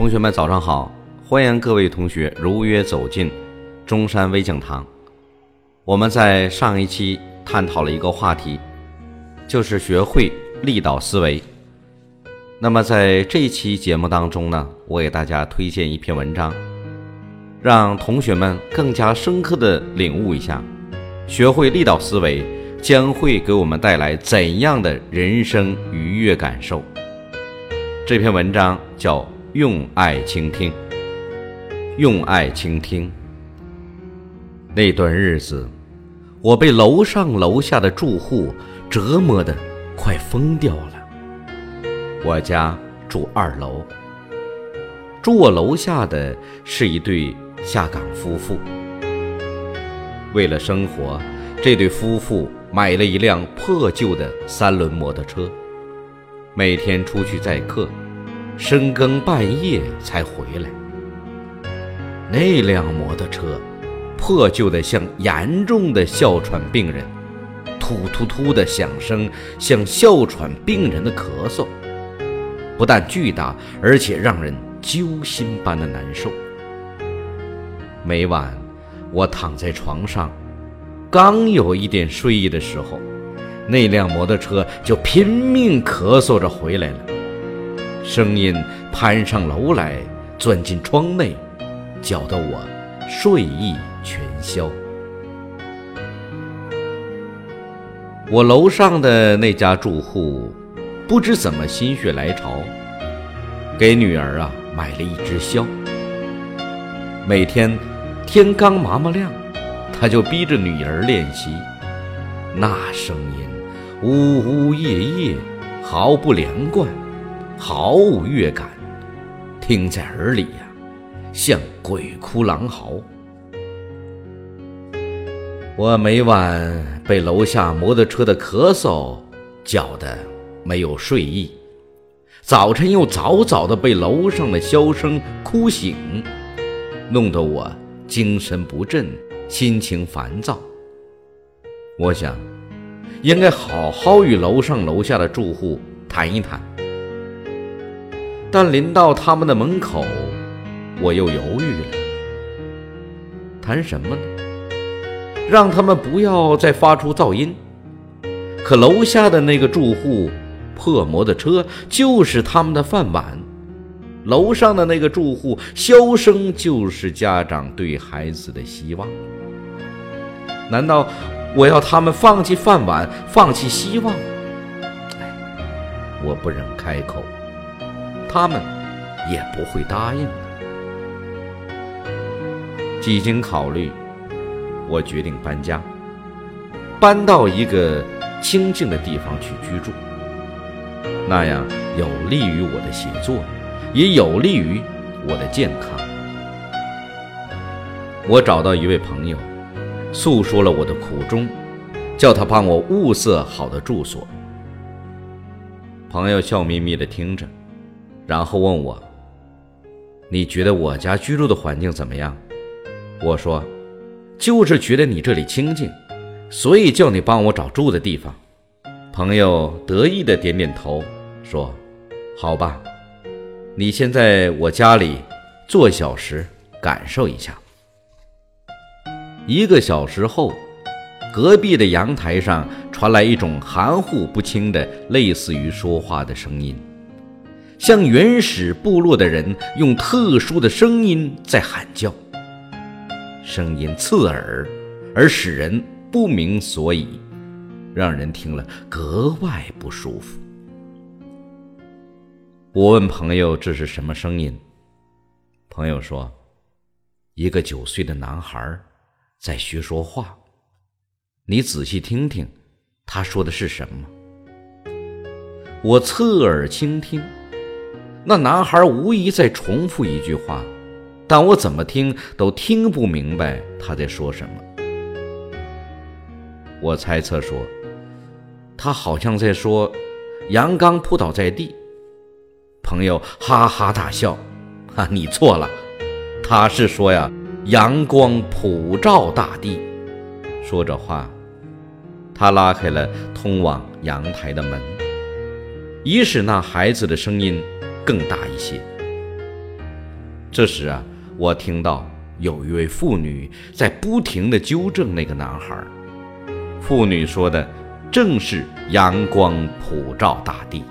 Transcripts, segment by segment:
同学们早上好，欢迎各位同学如约走进中山微讲堂。我们在上一期探讨了一个话题，就是学会立导思维。那么在这一期节目当中呢，我给大家推荐一篇文章，让同学们更加深刻的领悟一下，学会立导思维将会给我们带来怎样的人生愉悦感受。这篇文章叫。用爱倾听，用爱倾听。那段日子，我被楼上楼下的住户折磨得快疯掉了。我家住二楼，住我楼下的是一对下岗夫妇。为了生活，这对夫妇买了一辆破旧的三轮摩托车，每天出去载客。深更半夜才回来。那辆摩托车破旧的像严重的哮喘病人，突突突的响声像哮喘病人的咳嗽，不但巨大，而且让人揪心般的难受。每晚我躺在床上，刚有一点睡意的时候，那辆摩托车就拼命咳嗽着回来了。声音攀上楼来，钻进窗内，搅得我睡意全消。我楼上的那家住户不知怎么心血来潮，给女儿啊买了一只箫。每天天刚麻麻亮，他就逼着女儿练习。那声音呜呜咽咽，毫不连贯。毫无乐感，听在耳里呀，像鬼哭狼嚎。我每晚被楼下摩托车的咳嗽搅得没有睡意，早晨又早早的被楼上的箫声哭醒，弄得我精神不振，心情烦躁。我想，应该好好与楼上楼下的住户谈一谈。但临到他们的门口，我又犹豫了。谈什么呢？让他们不要再发出噪音。可楼下的那个住户，破摩托车就是他们的饭碗；楼上的那个住户，箫声就是家长对孩子的希望。难道我要他们放弃饭碗，放弃希望？我不忍开口。他们也不会答应的。几经考虑，我决定搬家，搬到一个清静的地方去居住。那样有利于我的写作，也有利于我的健康。我找到一位朋友，诉说了我的苦衷，叫他帮我物色好的住所。朋友笑眯眯地听着。然后问我：“你觉得我家居住的环境怎么样？”我说：“就是觉得你这里清静，所以叫你帮我找住的地方。”朋友得意的点点头，说：“好吧，你先在我家里坐小时，感受一下。”一个小时后，隔壁的阳台上传来一种含糊不清的、类似于说话的声音。像原始部落的人用特殊的声音在喊叫，声音刺耳，而使人不明所以，让人听了格外不舒服。我问朋友这是什么声音，朋友说，一个九岁的男孩在学说话，你仔细听听，他说的是什么？我侧耳倾听。那男孩无疑在重复一句话，但我怎么听都听不明白他在说什么。我猜测说，他好像在说“阳刚扑倒在地”。朋友哈哈大笑：“哈，你错了，他是说呀，阳光普照大地。”说着话，他拉开了通往阳台的门，以使那孩子的声音。更大一些。这时啊，我听到有一位妇女在不停地纠正那个男孩。妇女说的正是阳光普照大地。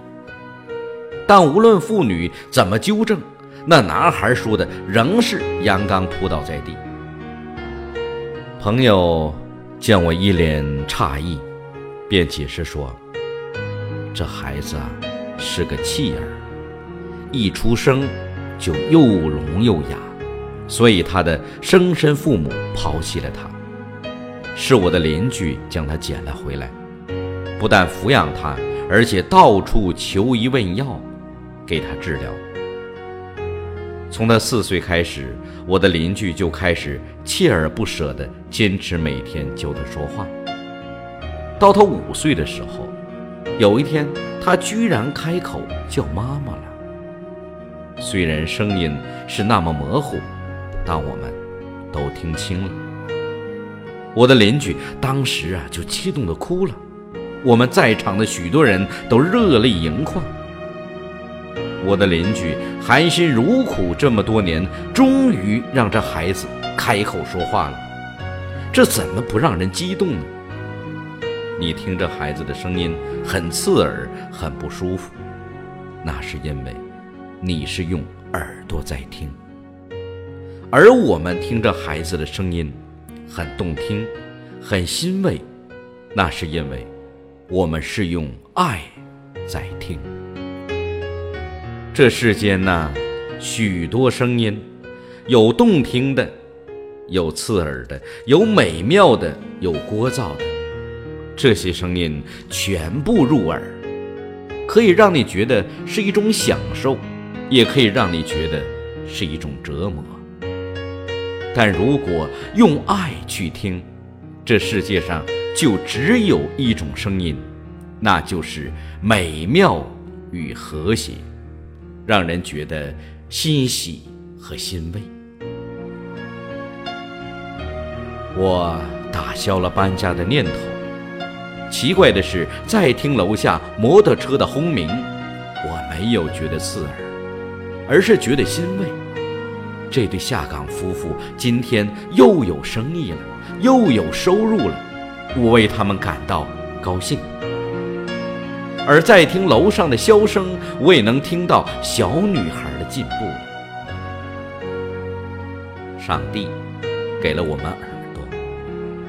但无论妇女怎么纠正，那男孩说的仍是阳刚扑倒在地。朋友见我一脸诧异，便解释说：“这孩子啊是个弃儿，一出生就又聋又哑，所以他的生身父母抛弃了他。是我的邻居将他捡了回来，不但抚养他，而且到处求医问药。”给他治疗。从他四岁开始，我的邻居就开始锲而不舍地坚持每天教他说话。到他五岁的时候，有一天他居然开口叫妈妈了。虽然声音是那么模糊，但我们都听清了。我的邻居当时啊就激动地哭了，我们在场的许多人都热泪盈眶。我的邻居含辛茹苦这么多年，终于让这孩子开口说话了，这怎么不让人激动呢？你听这孩子的声音很刺耳，很不舒服，那是因为你是用耳朵在听；而我们听着孩子的声音很动听，很欣慰，那是因为我们是用爱在听。这世间呐，许多声音，有动听的，有刺耳的，有美妙的，有聒噪的。这些声音全部入耳，可以让你觉得是一种享受，也可以让你觉得是一种折磨。但如果用爱去听，这世界上就只有一种声音，那就是美妙与和谐。让人觉得欣喜和欣慰。我打消了搬家的念头。奇怪的是，再听楼下摩托车的轰鸣，我没有觉得刺耳，而是觉得欣慰。这对下岗夫妇今天又有生意了，又有收入了，我为他们感到高兴。而在听楼上的箫声，我也能听到小女孩的进步了。上帝给了我们耳朵，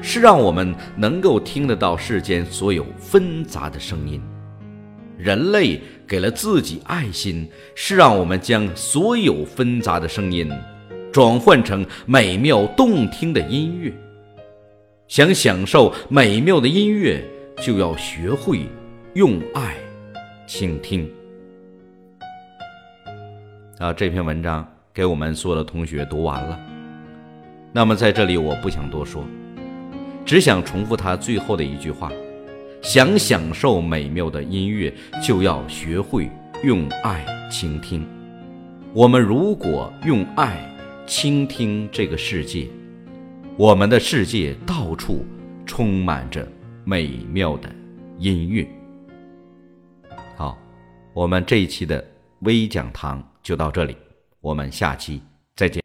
是让我们能够听得到世间所有纷杂的声音；人类给了自己爱心，是让我们将所有纷杂的声音转换成美妙动听的音乐。想享受美妙的音乐，就要学会。用爱倾听。啊，这篇文章给我们所有的同学读完了。那么在这里，我不想多说，只想重复他最后的一句话：想享受美妙的音乐，就要学会用爱倾听。我们如果用爱倾听这个世界，我们的世界到处充满着美妙的音乐。好，我们这一期的微讲堂就到这里，我们下期再见。